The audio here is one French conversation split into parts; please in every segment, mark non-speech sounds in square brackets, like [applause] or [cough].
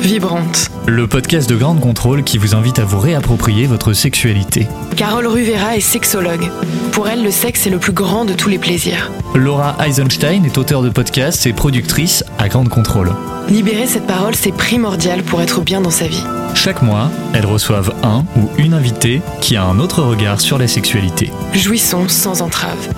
Vibrante. Le podcast de Grande Contrôle qui vous invite à vous réapproprier votre sexualité. Carole Ruvera est sexologue. Pour elle, le sexe est le plus grand de tous les plaisirs. Laura Eisenstein est auteure de podcasts et productrice à Grande Contrôle. Libérer cette parole, c'est primordial pour être bien dans sa vie. Chaque mois, elles reçoivent un ou une invitée qui a un autre regard sur la sexualité. Jouissons sans entrave.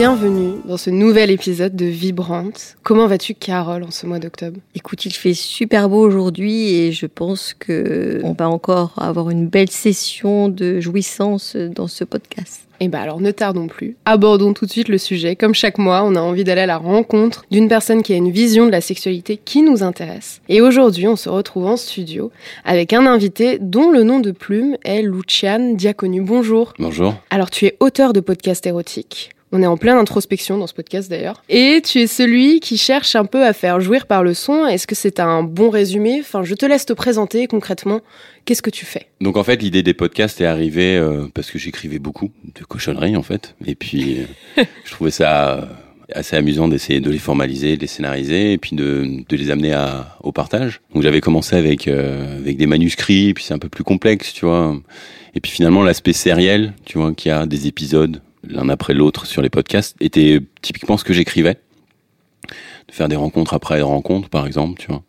Bienvenue dans ce nouvel épisode de Vibrante. Comment vas-tu, Carole, en ce mois d'octobre? Écoute, il fait super beau aujourd'hui et je pense que on va encore avoir une belle session de jouissance dans ce podcast. Eh bien alors ne tardons plus. Abordons tout de suite le sujet. Comme chaque mois, on a envie d'aller à la rencontre d'une personne qui a une vision de la sexualité qui nous intéresse. Et aujourd'hui, on se retrouve en studio avec un invité dont le nom de plume est Luciane Diaconu. Bonjour. Bonjour. Alors tu es auteur de podcasts érotiques. On est en pleine introspection dans ce podcast d'ailleurs. Et tu es celui qui cherche un peu à faire jouir par le son. Est-ce que c'est un bon résumé? Enfin, je te laisse te présenter concrètement. Qu'est-ce que tu fais? Donc en fait, l'idée des podcasts est arrivée euh, parce que j'écrivais beaucoup de cochonneries en fait. Et puis, euh, [laughs] je trouvais ça euh, assez amusant d'essayer de les formaliser, de les scénariser et puis de, de les amener à, au partage. Donc j'avais commencé avec, euh, avec des manuscrits, puis c'est un peu plus complexe, tu vois. Et puis finalement, l'aspect sériel, tu vois, qui a des épisodes l'un après l'autre sur les podcasts, était typiquement ce que j'écrivais. De faire des rencontres après rencontres, par exemple, tu vois.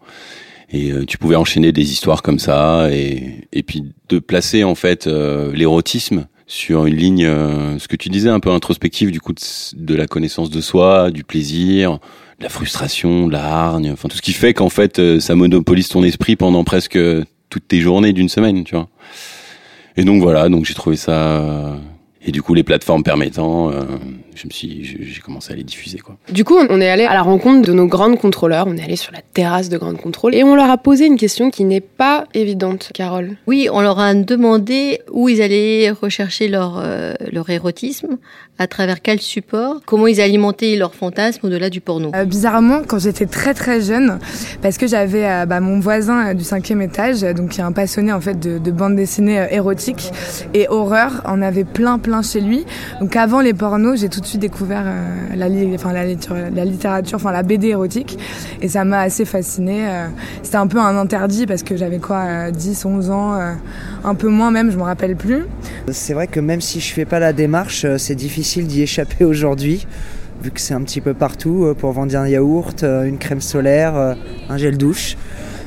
Et euh, tu pouvais enchaîner des histoires comme ça, et, et puis de placer en fait euh, l'érotisme sur une ligne, euh, ce que tu disais, un peu introspective, du coup, de, de, la connaissance de soi, du plaisir, de la frustration, de la hargne, enfin tout ce qui fait qu'en fait, euh, ça monopolise ton esprit pendant presque toutes tes journées d'une semaine, tu vois. Et donc voilà, donc j'ai trouvé ça et du coup, les plateformes permettant, euh, je me suis, j'ai commencé à les diffuser, quoi. Du coup, on est allé à la rencontre de nos grandes contrôleurs. On est allé sur la terrasse de Grande Contrôle et on leur a posé une question qui n'est pas évidente, Carole. Oui, on leur a demandé où ils allaient rechercher leur euh, leur érotisme, à travers quel support, comment ils alimentaient leur fantasme au-delà du porno? Euh, bizarrement, quand j'étais très très jeune, parce que j'avais euh, bah, mon voisin euh, du cinquième étage, donc qui est un passionné en fait de, de bande dessinée euh, érotique et horreur, on avait plein plein chez lui. Donc avant les pornos, j'ai tout de suite découvert euh, la, li enfin, la, la, littérature, enfin la BD érotique, et ça m'a assez fascinée. C'était un peu un interdit parce que j'avais quoi, 10, 11 ans, un peu moins même, je me rappelle plus. C'est vrai que même si je fais pas la démarche, c'est difficile d'y échapper aujourd'hui, vu que c'est un petit peu partout pour vendre un yaourt, une crème solaire, un gel douche.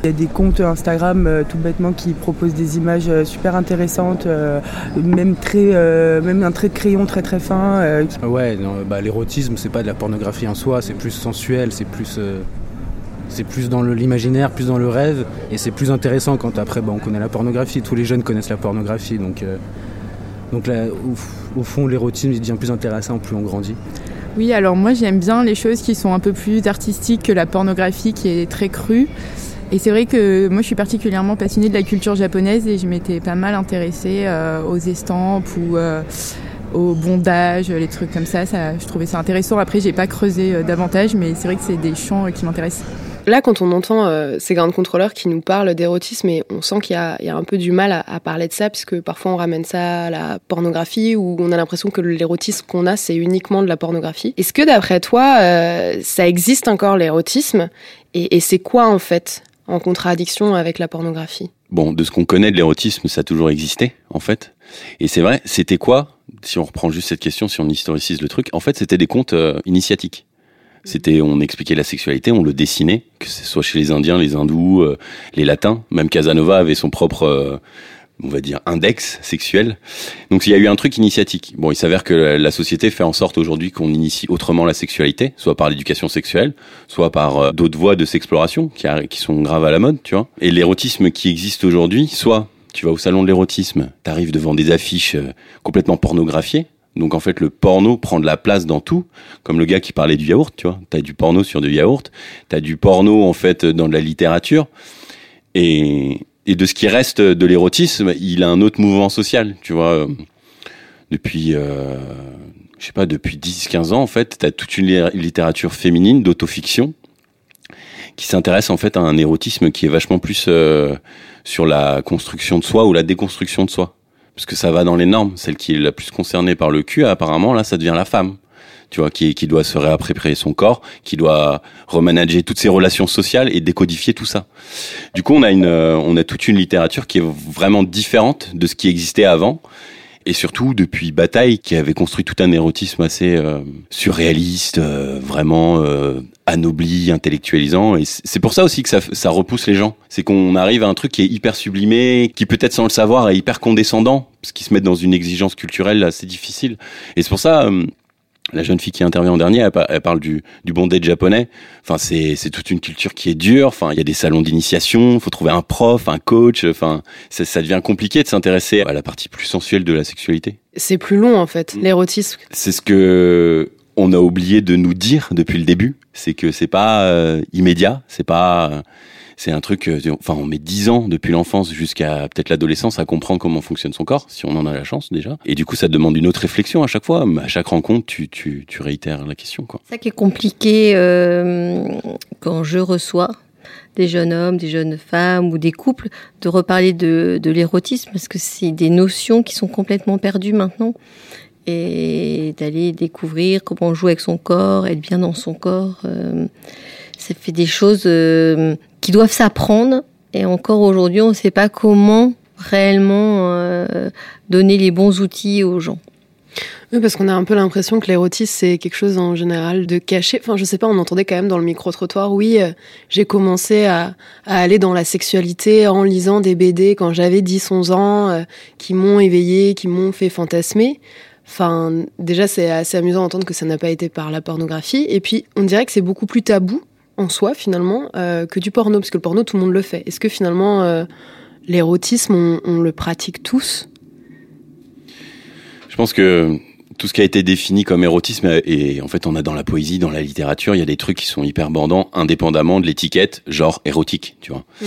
Il y a des comptes Instagram euh, tout bêtement qui proposent des images euh, super intéressantes, euh, même, très, euh, même un trait de crayon très très fin. euh, Ouais, non, bah, l'érotisme, c'est pas de la pornographie en soi, c'est plus sensuel, c'est plus, euh, c'est plus dans l'imaginaire, plus dans le rêve, et c'est plus intéressant quand après, bah, on connaît la pornographie. Tous les jeunes connaissent la pornographie, donc, euh, donc là, au, fond, l'érotisme devient plus intéressant plus on grandit. Oui, alors moi j'aime bien les choses qui sont un peu plus artistiques que la pornographie qui est très crue. Et c'est vrai que moi je suis particulièrement passionnée de la culture japonaise et je m'étais pas mal intéressée euh, aux estampes ou euh, au bondage, les trucs comme ça. ça je trouvais ça intéressant. Après j'ai pas creusé euh, davantage, mais c'est vrai que c'est des champs euh, qui m'intéressent. Là, quand on entend euh, ces grandes contrôleurs qui nous parlent d'érotisme, et on sent qu'il y, a un peu du mal à, parler de ça, puisque parfois on ramène ça à la pornographie, ou on a l'impression que l'érotisme qu'on a, c'est uniquement de la pornographie. Est-ce que d'après toi, euh, ça existe encore l'érotisme? Et, et c'est quoi en fait en contradiction avec la pornographie? Bon, de ce qu'on connaît de l'érotisme, ça a toujours existé, en fait. Et c'est vrai, c'était quoi Si on reprend juste cette question, si on historicise le truc, en fait, c'était des contes euh, initiatiques. C'était, on expliquait la sexualité, on le dessinait, que ce soit chez les Indiens, les Hindous, euh, les Latins. Même Casanova avait son propre, euh, on va dire, index sexuel. Donc il y a eu un truc initiatique. Bon, il s'avère que la société fait en sorte aujourd'hui qu'on initie autrement la sexualité, soit par l'éducation sexuelle, soit par euh, d'autres voies de s'exploration qui, qui sont graves à la mode, tu vois. Et l'érotisme qui existe aujourd'hui, soit tu vas au salon de l'érotisme, t'arrives devant des affiches euh, complètement pornographiées, donc en fait, le porno prend de la place dans tout, comme le gars qui parlait du yaourt, tu vois. T'as du porno sur du yaourt, t'as du porno en fait dans de la littérature, et, de ce qui reste de l'érotisme, il a un autre mouvement social, tu vois. Depuis, euh, je sais pas, depuis 10-15 ans en fait, t'as toute une littérature féminine d'autofiction qui s'intéresse en fait à un érotisme qui est vachement plus euh, sur la construction de soi ou la déconstruction de soi parce que ça va dans les normes. Celle qui est la plus concernée par le cul, apparemment, là, ça devient la femme. tu vois, qui, qui doit se réapproprier son corps, qui doit remanager toutes ses relations sociales et décodifier tout ça. Du coup, on a une, euh, on a toute une littérature qui est vraiment différente de ce qui existait avant et surtout depuis Bataille qui avait construit tout un érotisme assez euh, surréaliste, euh, vraiment euh, anobli, intellectualisant. Et c'est pour ça aussi que ça, ça repousse les gens. C'est qu'on arrive à un truc qui est hyper sublimé, qui peut-être sans le savoir est hyper condescendant, parce qu'ils se mettent dans une exigence culturelle assez difficile. Et c'est pour ça la jeune fille qui intervient en dernier, elle, parle du, du bondage japonais. Enfin, c'est, c'est toute une culture qui est dure. Enfin, il y a des salons d'initiation, il faut trouver un prof, un coach. Enfin, ça, ça devient compliqué de s'intéresser à la partie plus sensuelle de la sexualité. C'est plus long en fait, l'érotisme. C'est ce que on a oublié de nous dire depuis le début. C'est que c'est pas euh, immédiat, c'est pas c'est un truc, euh, enfin, on met 10 ans depuis l'enfance jusqu'à peut-être l'adolescence à comprendre comment fonctionne son corps, si on en a la chance déjà. Et du coup, ça demande une autre réflexion à chaque fois. À chaque rencontre, tu, réitères la question. Quoi. Ça qui est compliqué euh, quand je reçois des jeunes hommes, des jeunes femmes ou des couples, de reparler de l'érotisme, parce que c'est des notions qui sont complètement perdues maintenant. Et d'aller découvrir comment jouer avec son corps, être bien dans son corps. Euh, ça fait des choses euh, qui doivent s'apprendre. Et encore aujourd'hui, on ne sait pas comment réellement euh, donner les bons outils aux gens. Oui, parce qu'on a un peu l'impression que l'érotisme, c'est quelque chose en général de caché. Enfin, je sais pas, on entendait quand même dans le micro-trottoir, oui, j'ai commencé à, aller dans la sexualité en lisant des BD quand j'avais 10-11 ans, qui m'ont éveillé, qui m'ont fait fantasmer. Enfin, déjà, c'est assez amusant d'entendre que ça n'a pas été par la pornographie. Et puis, on dirait que c'est beaucoup plus tabou en soi finalement euh, que du porno, parce que le porno tout le monde le fait. Est-ce que finalement euh, l'érotisme on, le pratique tous? Je pense que tout ce qui a été défini comme érotisme et en fait on a dans la poésie, dans la littérature, il y a des trucs qui sont hyper bandants indépendamment de l'étiquette genre érotique, tu vois. Mm.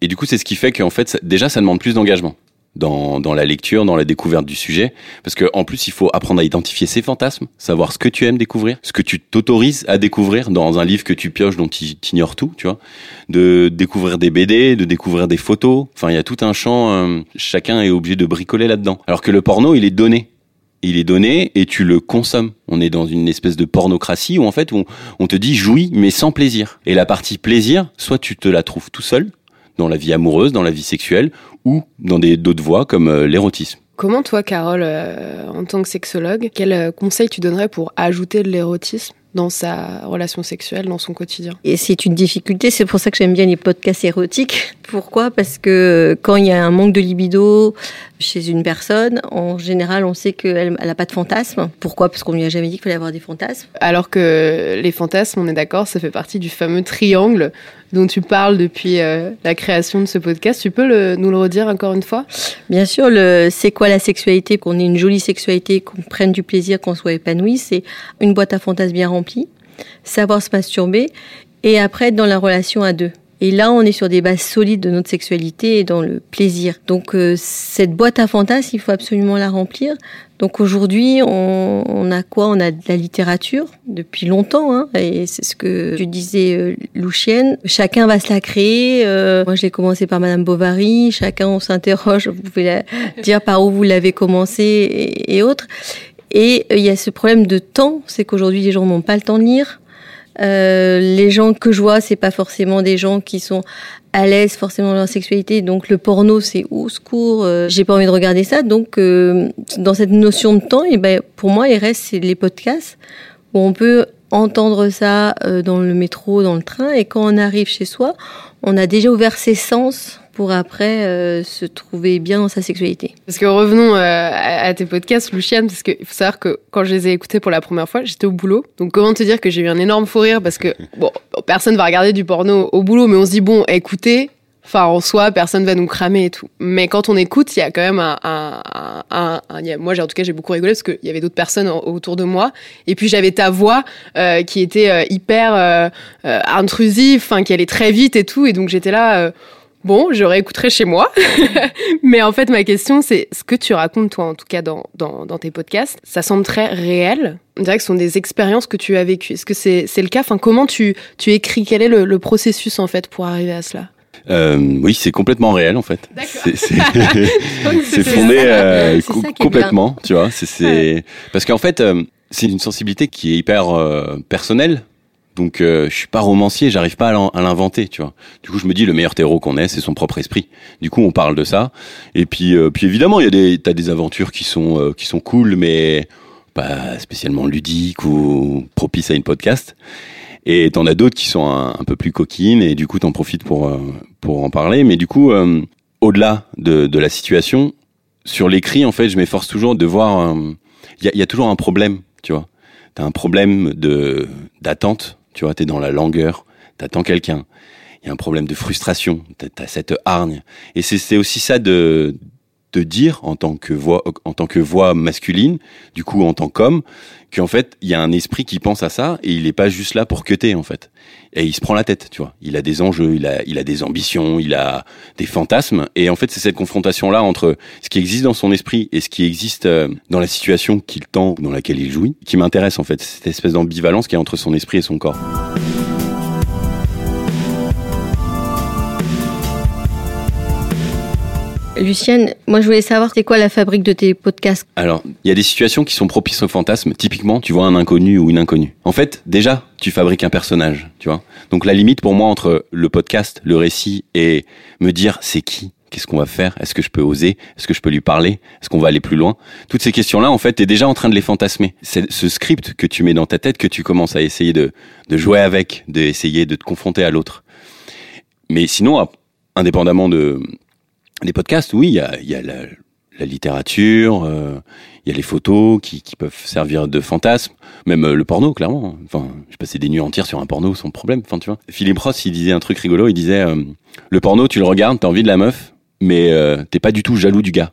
Et du coup c'est ce qui fait qu'en fait déjà ça demande plus d'engagement dans, dans la lecture, dans la découverte du sujet. Parce que en plus, il faut apprendre à identifier ses fantasmes, savoir ce que tu aimes découvrir, ce que tu t'autorises à découvrir dans un livre que tu pioches dont tu ignores tout, tu vois. De découvrir des BD, de découvrir des photos. Enfin, il y a tout un champ, euh, chacun est obligé de bricoler là-dedans. Alors que le porno, il est donné. Il est donné et tu le consommes. On est dans une espèce de pornocratie où en fait on, on te dit jouis mais sans plaisir. Et la partie plaisir, soit tu te la trouves tout seul, dans la vie amoureuse, dans la vie sexuelle, ou dans d'autres voies comme euh, l'érotisme. Comment toi, Carole, euh, en tant que sexologue, quel euh, conseil tu donnerais pour ajouter de l'érotisme? Dans sa relation sexuelle, dans son quotidien. Et c'est une difficulté, c'est pour ça que j'aime bien les podcasts érotiques. Pourquoi? Parce que quand il y a un manque de libido chez une personne, en général, on sait qu'elle n'a pas de fantasme. Pourquoi? Parce qu'on lui a jamais dit qu'il fallait avoir des fantasmes. Alors que les fantasmes, on est d'accord, ça fait partie du fameux triangle dont tu parles depuis euh, la création de ce podcast. Tu peux le, nous le redire encore une fois? Bien sûr, le, c'est quoi la sexualité? Qu'on ait une jolie sexualité, qu'on prenne du plaisir, qu'on soit épanoui. C'est une boîte à fantasmes bien remplie, savoir se masturber et après être dans la relation à deux. Et là, on est sur des bases solides de notre sexualité et dans le plaisir. Donc, euh, cette boîte à fantasmes, il faut absolument la remplir. Donc aujourd'hui, on, on, a quoi? On a de la littérature depuis longtemps, hein, et c'est ce que tu disais, euh, Louchienne. Chacun va se la créer. Euh, moi, je l'ai commencé par Madame Bovary. Chacun, on s'interroge. Vous pouvez dire par où vous l'avez commencé et autres. Et euh, il y a ce problème de temps, c'est qu'aujourd'hui, les gens n'ont pas le temps de lire. Euh, les gens que je vois, c'est pas forcément des gens qui sont à l'aise forcément dans leur sexualité. Donc le porno, c'est au secours, euh, j'ai pas envie de regarder ça. Donc euh, dans cette notion de temps, et ben pour moi, il reste les podcasts où on peut entendre ça euh, dans le métro, dans le train, et quand on arrive chez soi, on a déjà ouvert ses sens pour après euh, se trouver bien dans sa sexualité. Parce que revenons euh, à, tes podcasts, Luciane, parce qu'il faut savoir que quand je les ai écoutés pour la première fois, j'étais au boulot. Donc comment te dire que j'ai eu un énorme fou rire parce que [laughs] bon, personne va regarder du porno au boulot, mais on se dit bon, écoutez, Enfin, en soi, personne va nous cramer et tout. Mais quand on écoute, il y a quand même un, un, un, un moi, en tout cas, j'ai beaucoup rigolé parce qu'il y avait d'autres personnes autour de moi. Et puis j'avais ta voix euh, qui était euh, hyper euh, euh, intrusive, enfin qui allait très vite et tout. Et donc j'étais là. Bon, je réécouterai chez moi. [laughs] Mais en fait, ma question, c'est ce que tu racontes, toi, en tout cas, dans, dans, dans, tes podcasts, ça semble très réel. On dirait que ce sont des expériences que tu as vécues. Est-ce que c'est le cas? Enfin, Comment tu, tu écris? Quel est le, le processus, en fait, pour arriver à cela? Euh, oui, c'est complètement réel en fait. C'est [laughs] [laughs] fondé euh, complètement, tu vois. C'est parce qu'en fait, euh, c'est une sensibilité qui est hyper personnelle. Donc euh, je suis pas romancier, j'arrive pas à l'in- à l'inventer, tu vois. Du coup, je me dis le meilleur terreau qu'on ait, c'est son propre esprit. Du coup, on parle de ça. Et puis, euh, puis évidemment, il y a des, t'as des aventures qui sont euh, qui sont cool, mais pas spécialement ludiques ou propices à une podcast. Et t'en as d'autres qui sont un, peu plus coquines, et du coup, t'en profites pour euh, pour en parler. Mais du coup, euh, au-delà de, de la situation, sur l'écrit, en fait, je m'efforce toujours de voir. euh, Il y, a, y a toujours un problème, tu vois. T'as un problème de d'attente, tu vois. T'es dans la langueur, t'attends quelqu'un. Il y a un problème de frustration. T'as cette hargne. Et c'est aussi ça de de dire en tant que voix en tant que voix masculine, du coup en tant qu'homme, qu'en fait il y a un esprit qui pense à ça et il est pas juste là pour queuter en fait. Et il se prend la tête, tu vois. Il a des enjeux, il a il a des ambitions, il a des fantasmes et en fait c'est cette confrontation là entre ce qui existe dans son esprit et ce qui existe euh, dans la situation qu'il tend, dans laquelle il jouit, qui m'intéresse en fait. Cette espèce d'ambivalence qui est entre son esprit et son corps. Lucienne, moi je voulais savoir c'est quoi la fabrique de tes podcasts Alors, il y a des situations qui sont propices au fantasme. Typiquement, tu vois un inconnu ou une inconnue. En fait, déjà, tu fabriques un personnage, tu vois. Donc la limite pour moi entre le podcast, le récit et me dire c'est qui, qu'est-ce qu'on va faire, est-ce que je peux oser, est-ce que je peux lui parler, est-ce qu'on va aller plus loin? Toutes ces questions-là, en fait, t'es déjà en train de les fantasmer. C'est ce script que tu mets dans ta tête que tu commences à essayer de, de jouer avec, d'essayer de te confronter à l'autre. Mais sinon, indépendamment de des podcasts, oui, il y a, il y a la, la littérature, euh, il y a les photos qui, qui peuvent servir de fantasme, même euh, le porno, clairement. Enfin, j'ai passé des nuits entières sur un porno sans problème. Enfin, tu vois. Philippe Ross, il disait un truc rigolo. Il disait euh, le porno, tu le regardes, t'as envie de la meuf, mais t'es pas du tout jaloux du gars.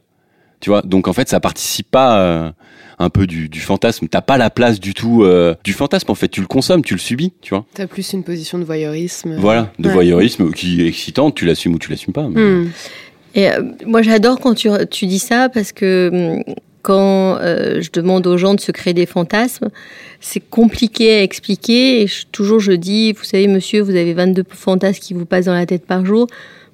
Tu vois. Donc en fait, ça participe pas euh, un peu du, du fantasme. T'as pas la place du tout euh, du fantasme. En fait, tu le consommes, tu le subis. Tu vois. T'as plus une position de voyeurisme. Voilà, de Ouais. voyeurisme qui est excitante. Tu l'assumes ou tu l'assumes pas. mais- Hmm. Et euh, moi, j'adore quand tu, tu dis ça parce que hum, quand euh, je demande aux gens de se créer des fantasmes, c'est compliqué à expliquer. Et je- toujours, je dis, vous savez, monsieur, vous avez 22 fantasmes qui vous passent dans la tête par jour,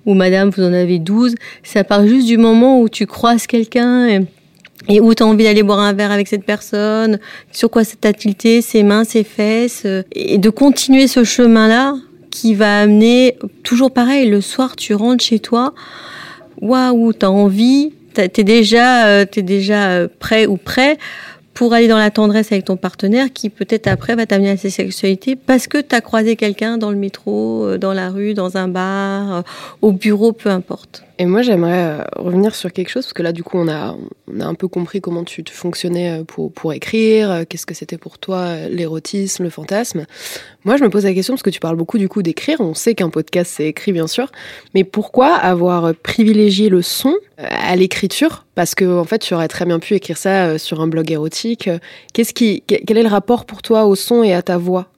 ou madame, vous en avez 12. Ça part juste du moment où tu croises quelqu'un. Et, où tu as envie d'aller boire un verre avec cette personne, sur quoi ça t'a tilté, ses mains, ses fesses, euh, et de continuer ce chemin-là qui va amener toujours pareil, le soir tu rentres chez toi, waouh, t'as envie, t'es déjà, euh, t'es déjà euh, prêt ou prêt pour aller dans la tendresse avec ton partenaire qui peut-être après va t'amener à sa sexualité parce que t'as croisé quelqu'un dans le métro, euh, dans la rue, dans un bar, au bureau, peu importe. Et moi, j'aimerais euh, revenir sur quelque chose, parce que là, du coup, on a, on a un peu compris comment tu te fonctionnais euh, pour, pour écrire, euh, qu'est-ce que c'était pour toi l'érotisme, le fantasme. Moi, je me pose la question, parce que tu parles beaucoup, du coup, d'écrire. On sait qu'un podcast, c'est écrit, bien sûr. Mais pourquoi avoir privilégié le son à l'écriture? Parce que, en fait, tu aurais très bien pu écrire ça sur un blog érotique. Qu'est-ce qui, que- quel est le rapport pour toi au son et à ta voix,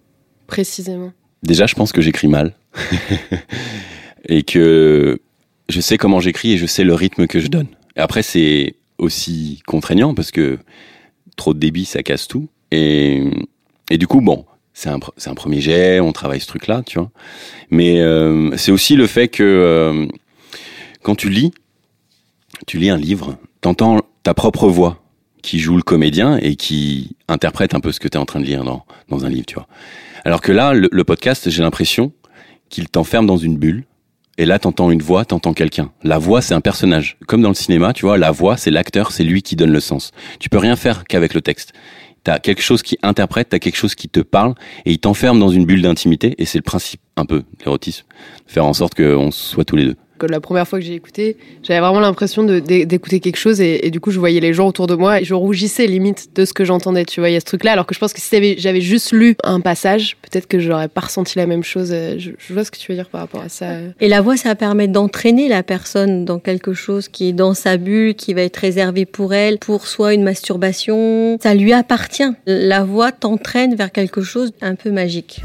précisément? Déjà, je pense que j'écris mal. [laughs] et que je sais comment j'écris et je sais le rythme que je donne. Après, c'est aussi contraignant parce que trop de débit, ça casse tout. Et, et du coup, bon, c'est un, un premier jet, on travaille ce truc-là, tu vois. Mais euh, c'est aussi le fait que euh, quand tu lis, tu lis un livre, t'entends ta propre voix qui joue le comédien et qui interprète un peu ce que tu es en train de lire dans, dans un livre, tu vois. Alors que là, le podcast, j'ai l'impression qu'il t'enferme dans une bulle. Et là, t'entends une voix, t'entends quelqu'un. La voix, c'est un personnage. Comme dans le cinéma, tu vois, la voix, c'est l'acteur, c'est lui qui donne le sens. Tu peux rien faire qu'avec le texte. T'as quelque chose qui interprète, t'as quelque chose qui te parle, et il t'enferme dans une bulle d'intimité. Et c'est le principe, un peu, l'érotisme. Faire en sorte qu'on soit tous les deux. Que la première fois que j'ai écouté, j'avais vraiment l'impression d'écouter quelque chose et, du coup je voyais les gens autour de moi et je rougissais limite de ce que j'entendais, tu vois, il y a ce truc-là, alors que je pense que si j'avais juste lu un passage, peut-être que j'aurais pas ressenti la même chose. euh, Je, je vois ce que tu veux dire par rapport à ça. Et la voix, ça permet d'entraîner la personne dans quelque chose qui est dans sa bulle, qui va être réservé pour elle, pour soit une masturbation. Ça lui appartient. La voix t'entraîne vers quelque chose un peu magique.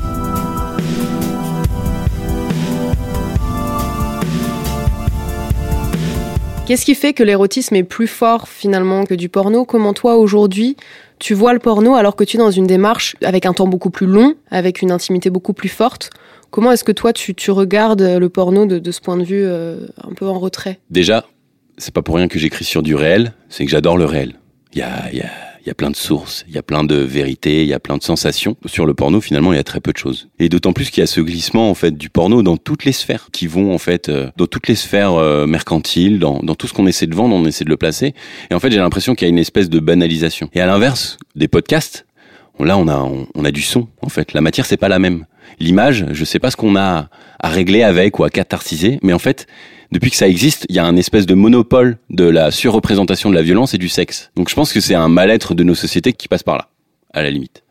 Qu'est-ce qui fait que l'érotisme est plus fort finalement que du porno? Comment toi aujourd'hui tu vois le porno alors que tu es dans une démarche avec un temps beaucoup plus long, avec une intimité beaucoup plus forte? Comment est-ce que toi tu, regardes le porno de, ce point de vue euh, un peu en retrait? Déjà, c'est pas pour rien que j'écris sur du réel, c'est que j'adore le réel. Il y il y a plein de sources, il y a plein de vérités, il y a plein de sensations. Sur le porno, finalement, il y a très peu de choses. Et d'autant plus qu'il y a ce glissement en fait du porno dans toutes les sphères, qui vont en fait euh, dans toutes les sphères euh, mercantiles, dans, dans tout ce qu'on essaie de vendre, on essaie de le placer. Et en fait, j'ai l'impression qu'il y a une espèce de banalisation. Et à l'inverse, des podcasts, là, on a on, a du son. En fait, la matière c'est pas la même. L'image, je sais pas ce qu'on a à régler avec ou à catharsiser, mais en fait, depuis que ça existe, il y a un espèce de monopole de la surreprésentation de la violence et du sexe. Donc je pense que c'est un mal-être de nos sociétés qui passe par là, à la limite.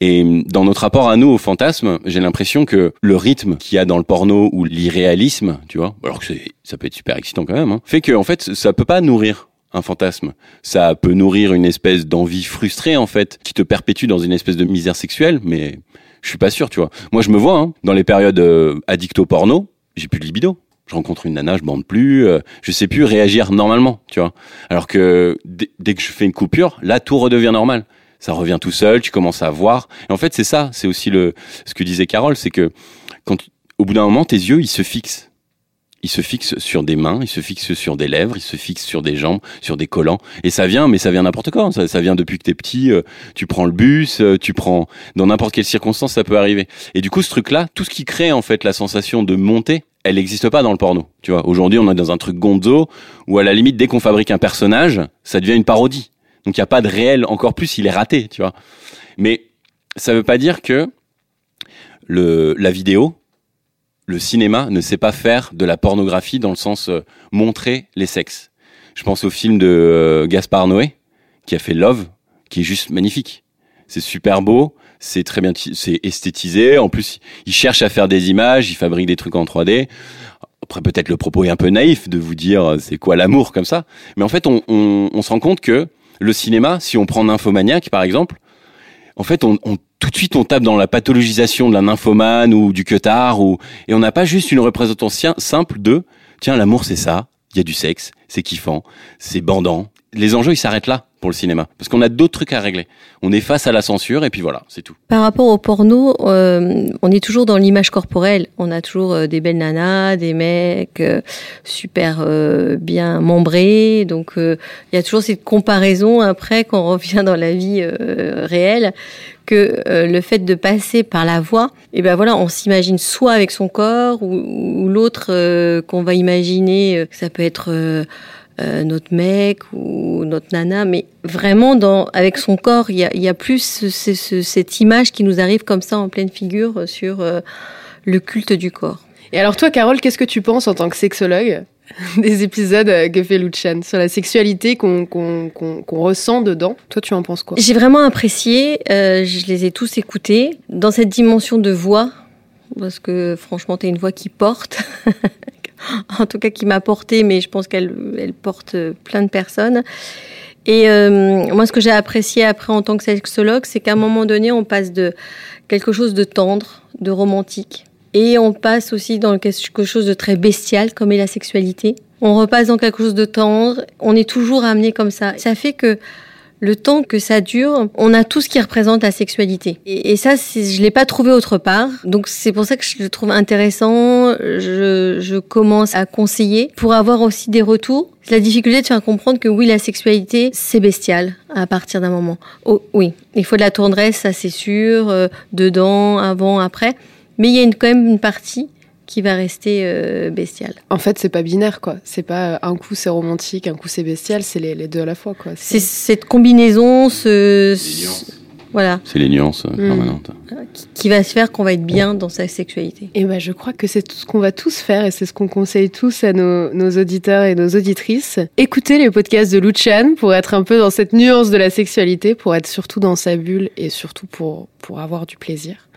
Et dans notre rapport à nous au fantasme, j'ai l'impression que le rythme qu'il y a dans le porno ou l'irréalisme, tu vois, alors que ça peut être super excitant quand même, hein, fait que en fait ça peut pas nourrir un fantasme. Ça peut nourrir une espèce d'envie frustrée en fait, qui te perpétue dans une espèce de misère sexuelle, mais je suis pas sûr, tu vois. Moi je me vois hein, dans les périodes euh, addicto porno, j'ai plus de libido je rencontre une nana, je bande plus, euh, je sais plus réagir normalement, tu vois. Alors que dès que je fais une coupure, là tout redevient normal. Ça revient tout seul, tu commences à voir. Et en fait, c'est ça, c'est aussi le ce que disait Carole, c'est que quand au bout d'un moment tes yeux, ils se fixent. Ils se fixent sur des mains, ils se fixent sur des lèvres, ils se fixent sur des jambes, sur des collants. Et ça vient, mais ça vient n'importe quand. Ça, vient depuis que t'es petit. Euh, tu prends le bus, euh, tu prends dans n'importe quelle circonstance, ça peut arriver. Et du coup, ce truc-là, tout ce qui crée en fait la sensation de monter, elle n'existe pas dans le porno. Tu vois, aujourd'hui, on est dans un truc gonzo où à la limite, dès qu'on fabrique un personnage, ça devient une parodie. Donc il n'y a pas de réel. Encore plus, il est raté. Tu vois. Mais ça veut pas dire que la vidéo, le cinéma ne sait pas faire de la pornographie dans le sens euh, montrer les sexes. Je pense au film de euh, Gaspard Noé qui a fait Love, qui est juste magnifique. C'est super beau, c'est très bien, c'est esthétisé. En plus, il cherche à faire des images, il fabrique des trucs en 3D. Après, peut-être le propos est un peu naïf de vous dire euh, c'est quoi l'amour comme ça. Mais en fait, on, on, on, se rend compte que le cinéma, si on prend Nymphomaniac par exemple, en fait, on, on, tout de suite on tape dans la pathologisation de la nymphomane ou du queutard ou et on n'a pas juste une représentation simple de tiens l'amour c'est ça, il y a du sexe, c'est kiffant, c'est bandant. Les enjeux ils s'arrêtent là pour le cinéma parce qu'on a d'autres trucs à régler. On est face à la censure et puis voilà, c'est tout. Par rapport au porno, euh, on est toujours dans l'image corporelle. On a toujours euh, des belles nanas, des mecs euh, super euh, bien membrés. Donc euh, il y a toujours cette comparaison après quand on [laughs] revient dans la vie euh, réelle que le fait de passer par la voix, et ben voilà, on s'imagine soit avec son corps ou, ou l'autre qu'on va imaginer, ça peut être euh, notre mec ou notre nana, mais vraiment dans, avec son corps, il y a, y a, plus ce, ce, cette image qui nous arrive comme ça en pleine figure sur euh, le culte du corps. Et alors toi, Carole, qu'est-ce que tu penses en tant que sexologue [laughs] des épisodes que fait Luchan sur la sexualité qu'on qu qu ressent dedans? Toi, tu en penses quoi? J'ai vraiment apprécié, euh, je les ai tous écoutés, dans cette dimension de voix, parce que franchement, tu as une voix qui porte. [laughs] [laughs] en tout cas qui m'a porté, mais je pense qu'elle elle porte plein de personnes. Et euh, moi, ce que j'ai apprécié après en tant que sexologue, c'est qu'à un moment donné, on passe de quelque chose de tendre, de romantique, et on passe aussi dans quelque chose de très bestial, comme est la sexualité. On repasse dans quelque chose de tendre. On est toujours amené comme ça. Ça fait que le temps que ça dure, on a tout ce qui représente la sexualité. Et, et ça, je l'ai pas trouvé autre part. Donc c'est pour ça que je le trouve intéressant. Je, je commence à conseiller pour avoir aussi des retours. La difficulté de faire comprendre que oui, la sexualité, c'est bestial à partir d'un moment. Oh, oui, il faut de la tendresse, ça c'est sûr, euh, dedans, avant, après. Mais il y a une, quand même une partie qui va rester euh, bestial. En fait, c'est pas binaire, quoi. C'est pas un coup c'est romantique, un coup c'est bestial, c'est les, les, deux à la fois, quoi. C'est cette combinaison, ce, ce voilà. C'est les nuances mmh. permanentes. Qui, qui, va se faire qu'on va être bien dans sa sexualité. Et ben, je crois que c'est tout ce qu'on va tous faire et c'est ce qu'on conseille tous à nos, nos, auditeurs et nos auditrices. Écoutez les podcasts de Luchan pour être un peu dans cette nuance de la sexualité, pour être surtout dans sa bulle et surtout pour, pour avoir du plaisir.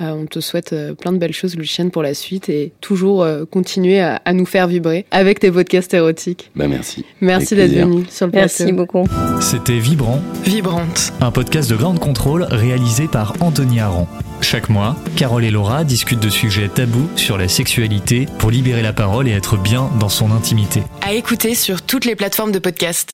Euh, on te souhaite euh, plein de belles choses, Lucienne, pour la suite et toujours euh, continuer à, à, nous faire vibrer avec tes podcasts érotiques. Bah merci. Merci d'être venu sur le plateau. Merci beaucoup. C'était Vibrant. Vibrante. Un podcast de grande contrôle réalisé par Anthony Aron. Chaque mois, Carole et Laura discutent de sujets tabous sur la sexualité pour libérer la parole et être bien dans son intimité. À écouter sur toutes les plateformes de podcast.